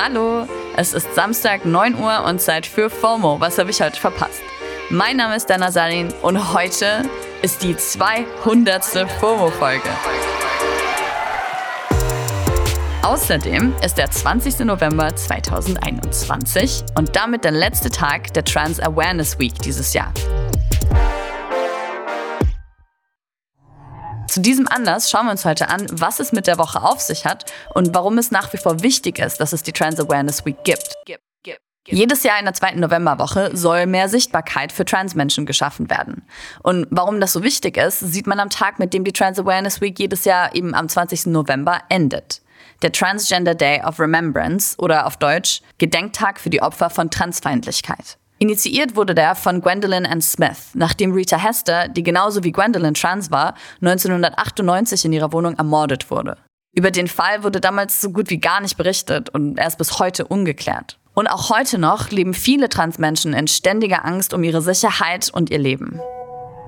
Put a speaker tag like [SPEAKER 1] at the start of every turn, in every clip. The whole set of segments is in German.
[SPEAKER 1] Hallo, es ist Samstag 9 Uhr und Zeit für FOMO. Was habe ich heute verpasst? Mein Name ist Dana Salin und heute ist die 200. FOMO-Folge. Außerdem ist der 20. November 2021 und damit der letzte Tag der Trans Awareness Week dieses Jahr. Zu diesem Anlass schauen wir uns heute an, was es mit der Woche auf sich hat und warum es nach wie vor wichtig ist, dass es die Trans Awareness Week gibt. Jedes Jahr in der zweiten Novemberwoche soll mehr Sichtbarkeit für Transmenschen geschaffen werden. Und warum das so wichtig ist, sieht man am Tag, mit dem die Trans Awareness Week jedes Jahr eben am 20. November endet. Der Transgender Day of Remembrance oder auf Deutsch Gedenktag für die Opfer von Transfeindlichkeit. Initiiert wurde der von Gwendolyn Ann Smith, nachdem Rita Hester, die genauso wie Gwendolyn trans war, 1998 in ihrer Wohnung ermordet wurde. Über den Fall wurde damals so gut wie gar nicht berichtet und er ist bis heute ungeklärt. Und auch heute noch leben viele Transmenschen in ständiger Angst um ihre Sicherheit und ihr Leben.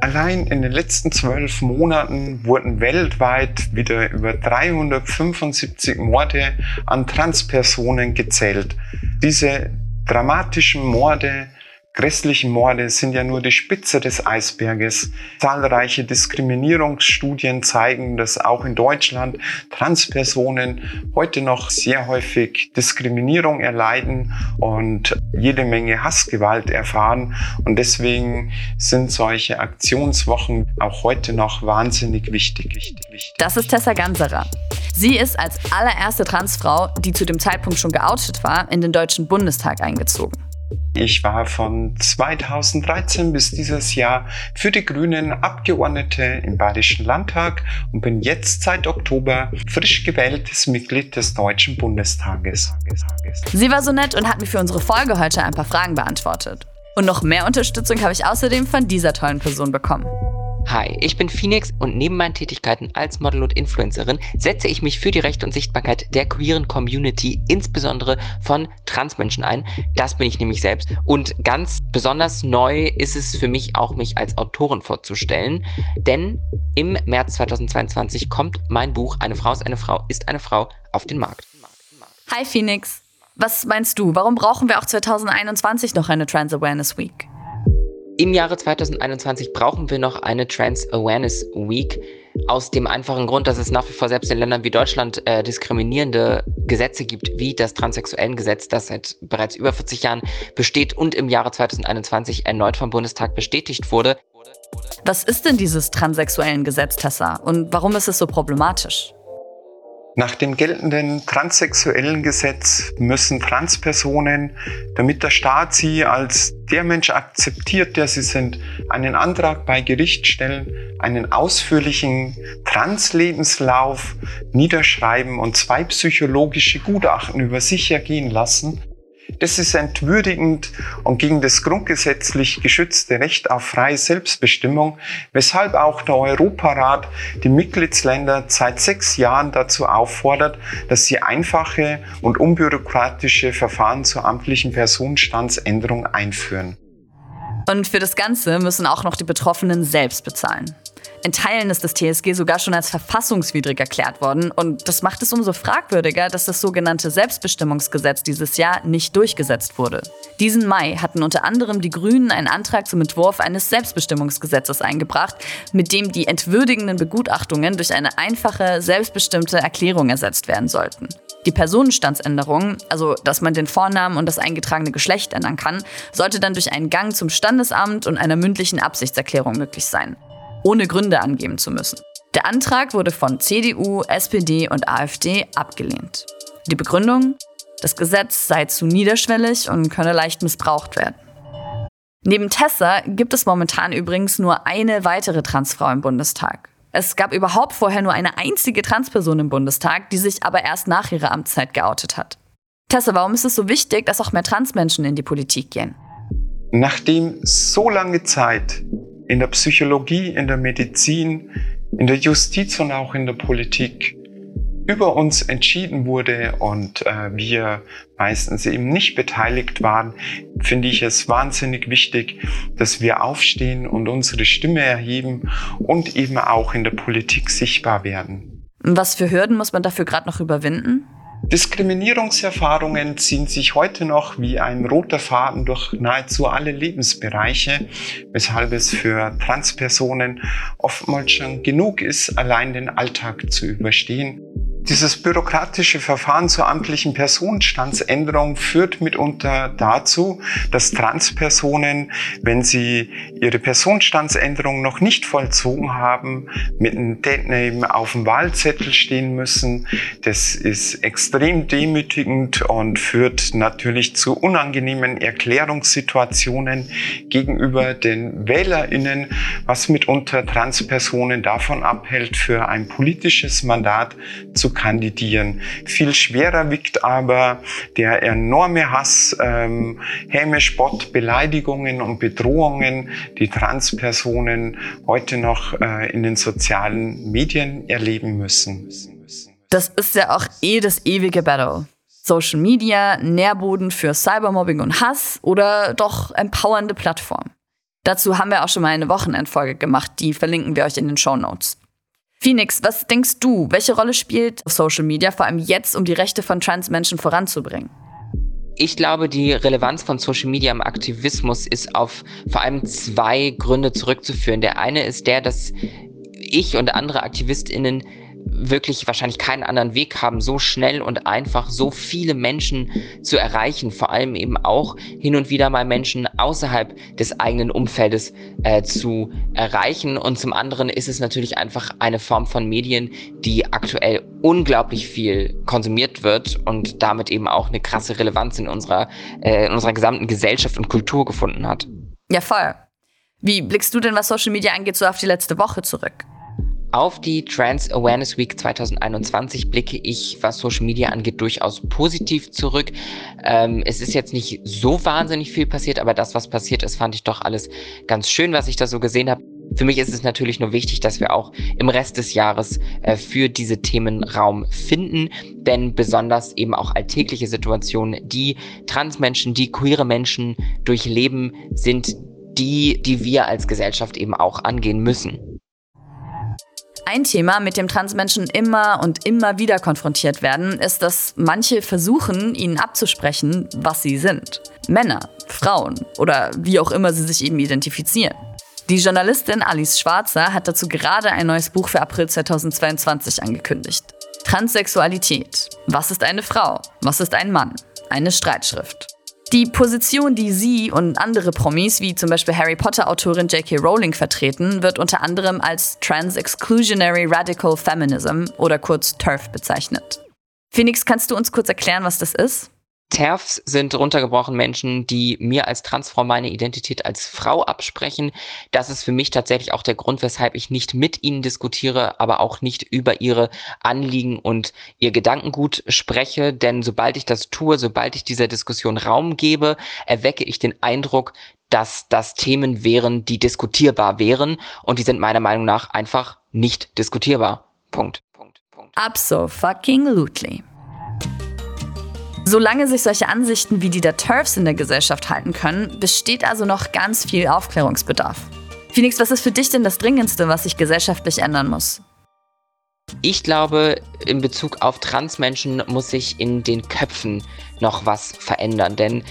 [SPEAKER 2] Allein in den letzten zwölf Monaten wurden weltweit wieder über 375 Morde an Transpersonen gezählt. Diese dramatischen Morde Grässlichen Morde sind ja nur die Spitze des Eisberges. Zahlreiche Diskriminierungsstudien zeigen, dass auch in Deutschland Transpersonen heute noch sehr häufig Diskriminierung erleiden und jede Menge Hassgewalt erfahren. Und deswegen sind solche Aktionswochen auch heute noch wahnsinnig wichtig.
[SPEAKER 1] Das ist Tessa Ganserer. Sie ist als allererste Transfrau, die zu dem Zeitpunkt schon geoutet war, in den Deutschen Bundestag eingezogen.
[SPEAKER 2] Ich war von 2013 bis dieses Jahr für die Grünen Abgeordnete im Bayerischen Landtag und bin jetzt seit Oktober frisch gewähltes Mitglied des Deutschen Bundestages.
[SPEAKER 1] Sie war so nett und hat mir für unsere Folge heute ein paar Fragen beantwortet. Und noch mehr Unterstützung habe ich außerdem von dieser tollen Person bekommen.
[SPEAKER 3] Hi, ich bin Phoenix und neben meinen Tätigkeiten als Model und Influencerin setze ich mich für die Rechte und Sichtbarkeit der queeren Community, insbesondere von Transmenschen ein. Das bin ich nämlich selbst. Und ganz besonders neu ist es für mich auch, mich als Autorin vorzustellen. Denn im März 2022 kommt mein Buch Eine Frau ist eine Frau ist eine Frau auf den Markt.
[SPEAKER 1] Hi Phoenix, was meinst du? Warum brauchen wir auch 2021 noch eine Trans Awareness Week?
[SPEAKER 3] Im Jahre 2021 brauchen wir noch eine Trans Awareness Week. Aus dem einfachen Grund, dass es nach wie vor selbst in Ländern wie Deutschland äh, diskriminierende Gesetze gibt, wie das Transsexuellengesetz, das seit bereits über 40 Jahren besteht und im Jahre 2021 erneut vom Bundestag bestätigt wurde.
[SPEAKER 1] Was ist denn dieses Transsexuellengesetz, Tessa? Und warum ist es so problematisch?
[SPEAKER 2] Nach dem geltenden transsexuellen Gesetz müssen Transpersonen, damit der Staat sie als der Mensch akzeptiert, der sie sind, einen Antrag bei Gericht stellen, einen ausführlichen Translebenslauf niederschreiben und zwei psychologische Gutachten über sich ergehen lassen das ist entwürdigend und gegen das grundgesetzlich geschützte Recht auf freie Selbstbestimmung, weshalb auch der Europarat die Mitgliedsländer seit sechs Jahren dazu auffordert, dass sie einfache und unbürokratische Verfahren zur amtlichen Personenstandsänderung einführen.
[SPEAKER 1] Und für das Ganze müssen auch noch die Betroffenen selbst bezahlen. In Teilen ist das TSG sogar schon als verfassungswidrig erklärt worden und das macht es umso fragwürdiger, dass das sogenannte Selbstbestimmungsgesetz dieses Jahr nicht durchgesetzt wurde. Diesen Mai hatten unter anderem die Grünen einen Antrag zum Entwurf eines Selbstbestimmungsgesetzes eingebracht, mit dem die entwürdigenden Begutachtungen durch eine einfache, selbstbestimmte Erklärung ersetzt werden sollten. Die Personenstandsänderung, also dass man den Vornamen und das eingetragene Geschlecht ändern kann, sollte dann durch einen Gang zum Standesamt und einer mündlichen Absichtserklärung möglich sein ohne Gründe angeben zu müssen. Der Antrag wurde von CDU, SPD und AfD abgelehnt. Die Begründung? Das Gesetz sei zu niederschwellig und könne leicht missbraucht werden. Neben Tessa gibt es momentan übrigens nur eine weitere Transfrau im Bundestag. Es gab überhaupt vorher nur eine einzige Transperson im Bundestag, die sich aber erst nach ihrer Amtszeit geoutet hat. Tessa, warum ist es so wichtig, dass auch mehr Transmenschen in die Politik gehen?
[SPEAKER 2] Nachdem so lange Zeit in der Psychologie, in der Medizin, in der Justiz und auch in der Politik über uns entschieden wurde und äh, wir meistens eben nicht beteiligt waren, finde ich es wahnsinnig wichtig, dass wir aufstehen und unsere Stimme erheben und eben auch in der Politik sichtbar werden.
[SPEAKER 1] Was für Hürden muss man dafür gerade noch überwinden?
[SPEAKER 2] Diskriminierungserfahrungen ziehen sich heute noch wie ein roter Faden durch nahezu alle Lebensbereiche, weshalb es für Transpersonen oftmals schon genug ist, allein den Alltag zu überstehen. Dieses bürokratische Verfahren zur amtlichen Personenstandsänderung führt mitunter dazu, dass Transpersonen, wenn sie ihre Personenstandsänderung noch nicht vollzogen haben, mit einem Deadname auf dem Wahlzettel stehen müssen. Das ist extrem demütigend und führt natürlich zu unangenehmen Erklärungssituationen gegenüber den WählerInnen, was mitunter Transpersonen davon abhält, für ein politisches Mandat zu kandidieren. Viel schwerer wiegt aber der enorme Hass, ähm, Häme, Spott, Beleidigungen und Bedrohungen, die Transpersonen heute noch äh, in den sozialen Medien erleben müssen.
[SPEAKER 1] Das ist ja auch eh das ewige Battle. Social Media, Nährboden für Cybermobbing und Hass oder doch empowernde Plattform. Dazu haben wir auch schon mal eine Wochenendfolge gemacht, die verlinken wir euch in den Show Notes. Phoenix, was denkst du, welche Rolle spielt Social Media vor allem jetzt, um die Rechte von Transmenschen voranzubringen?
[SPEAKER 3] Ich glaube, die Relevanz von Social Media im Aktivismus ist auf vor allem zwei Gründe zurückzuführen. Der eine ist der, dass ich und andere AktivistInnen wirklich wahrscheinlich keinen anderen Weg haben, so schnell und einfach so viele Menschen zu erreichen, vor allem eben auch hin und wieder mal Menschen außerhalb des eigenen Umfeldes äh, zu erreichen. Und zum anderen ist es natürlich einfach eine Form von Medien, die aktuell unglaublich viel konsumiert wird und damit eben auch eine krasse Relevanz in unserer, äh, in unserer gesamten Gesellschaft und Kultur gefunden hat.
[SPEAKER 1] Ja, voll. Wie blickst du denn, was Social Media angeht, so auf die letzte Woche zurück?
[SPEAKER 3] Auf die Trans Awareness Week 2021 blicke ich, was Social Media angeht, durchaus positiv zurück. Ähm, es ist jetzt nicht so wahnsinnig viel passiert, aber das, was passiert ist, fand ich doch alles ganz schön, was ich da so gesehen habe. Für mich ist es natürlich nur wichtig, dass wir auch im Rest des Jahres äh, für diese Themen Raum finden, denn besonders eben auch alltägliche Situationen, die Transmenschen, die queere Menschen durchleben, sind die, die wir als Gesellschaft eben auch angehen müssen.
[SPEAKER 1] Ein Thema, mit dem Transmenschen immer und immer wieder konfrontiert werden, ist, dass manche versuchen, ihnen abzusprechen, was sie sind. Männer, Frauen oder wie auch immer sie sich eben identifizieren. Die Journalistin Alice Schwarzer hat dazu gerade ein neues Buch für April 2022 angekündigt. Transsexualität. Was ist eine Frau? Was ist ein Mann? Eine Streitschrift. Die Position, die sie und andere Promis, wie zum Beispiel Harry Potter-Autorin J.K. Rowling vertreten, wird unter anderem als Trans-Exclusionary Radical Feminism oder kurz TERF bezeichnet. Phoenix, kannst du uns kurz erklären, was das ist?
[SPEAKER 3] TERFs sind runtergebrochen Menschen, die mir als Transfrau meine Identität als Frau absprechen. Das ist für mich tatsächlich auch der Grund, weshalb ich nicht mit ihnen diskutiere, aber auch nicht über ihre Anliegen und ihr Gedankengut spreche. Denn sobald ich das tue, sobald ich dieser Diskussion Raum gebe, erwecke ich den Eindruck, dass das Themen wären, die diskutierbar wären. Und die sind meiner Meinung nach einfach nicht diskutierbar. Punkt. Punkt.
[SPEAKER 1] Punkt. Absolutely. Solange sich solche Ansichten wie die der TERFs in der Gesellschaft halten können, besteht also noch ganz viel Aufklärungsbedarf. Phoenix, was ist für dich denn das Dringendste, was sich gesellschaftlich ändern muss?
[SPEAKER 3] Ich glaube, in Bezug auf Transmenschen muss sich in den Köpfen noch was verändern. Denn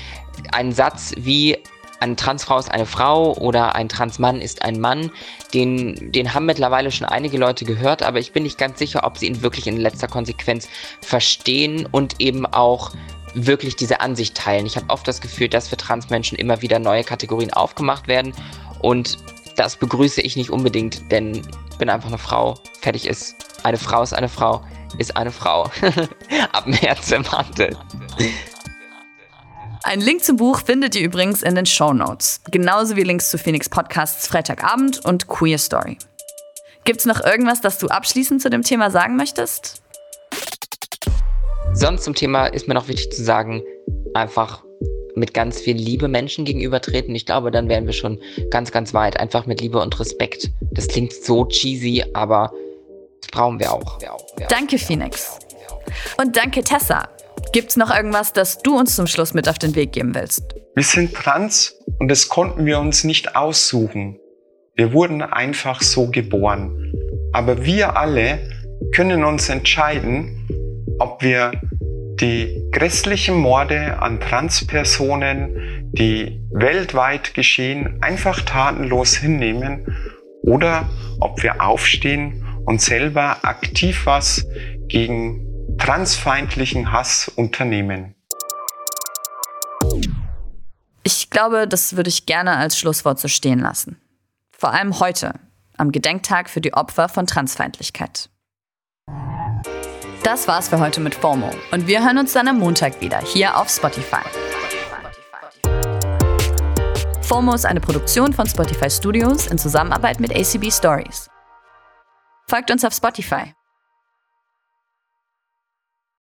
[SPEAKER 3] ein Satz wie eine Transfrau ist eine Frau oder ein Transmann ist ein Mann, den, den haben mittlerweile schon einige Leute gehört, aber ich bin nicht ganz sicher, ob sie ihn wirklich in letzter Konsequenz verstehen und eben auch wirklich diese Ansicht teilen. Ich habe oft das Gefühl, dass für Transmenschen immer wieder neue Kategorien aufgemacht werden und das begrüße ich nicht unbedingt, denn ich bin einfach eine Frau, fertig ist. Eine Frau ist eine Frau, ist eine Frau. Ab März im Handel.
[SPEAKER 1] Ein Link zum Buch findet ihr übrigens in den Show Notes. Genauso wie Links zu Phoenix Podcasts Freitagabend und Queer Story. Gibt's noch irgendwas, das du abschließend zu dem Thema sagen möchtest?
[SPEAKER 3] Sonst zum Thema ist mir noch wichtig zu sagen, einfach mit ganz viel Liebe Menschen gegenübertreten. Ich glaube, dann wären wir schon ganz, ganz weit. Einfach mit Liebe und Respekt. Das klingt so cheesy, aber das brauchen wir auch. Wir auch,
[SPEAKER 1] wir danke, Phoenix. Und danke, Tessa. Gibt's noch irgendwas, das du uns zum Schluss mit auf den Weg geben willst?
[SPEAKER 2] Wir sind trans und das konnten wir uns nicht aussuchen. Wir wurden einfach so geboren. Aber wir alle können uns entscheiden, ob wir die grässlichen Morde an Transpersonen, die weltweit geschehen, einfach tatenlos hinnehmen oder ob wir aufstehen und selber aktiv was gegen transfeindlichen Hass unternehmen.
[SPEAKER 1] Ich glaube, das würde ich gerne als Schlusswort so stehen lassen. Vor allem heute, am Gedenktag für die Opfer von Transfeindlichkeit. Das war's für heute mit FOMO und wir hören uns dann am Montag wieder hier auf Spotify. FOMO ist eine Produktion von Spotify Studios in Zusammenarbeit mit ACB Stories. Folgt uns auf Spotify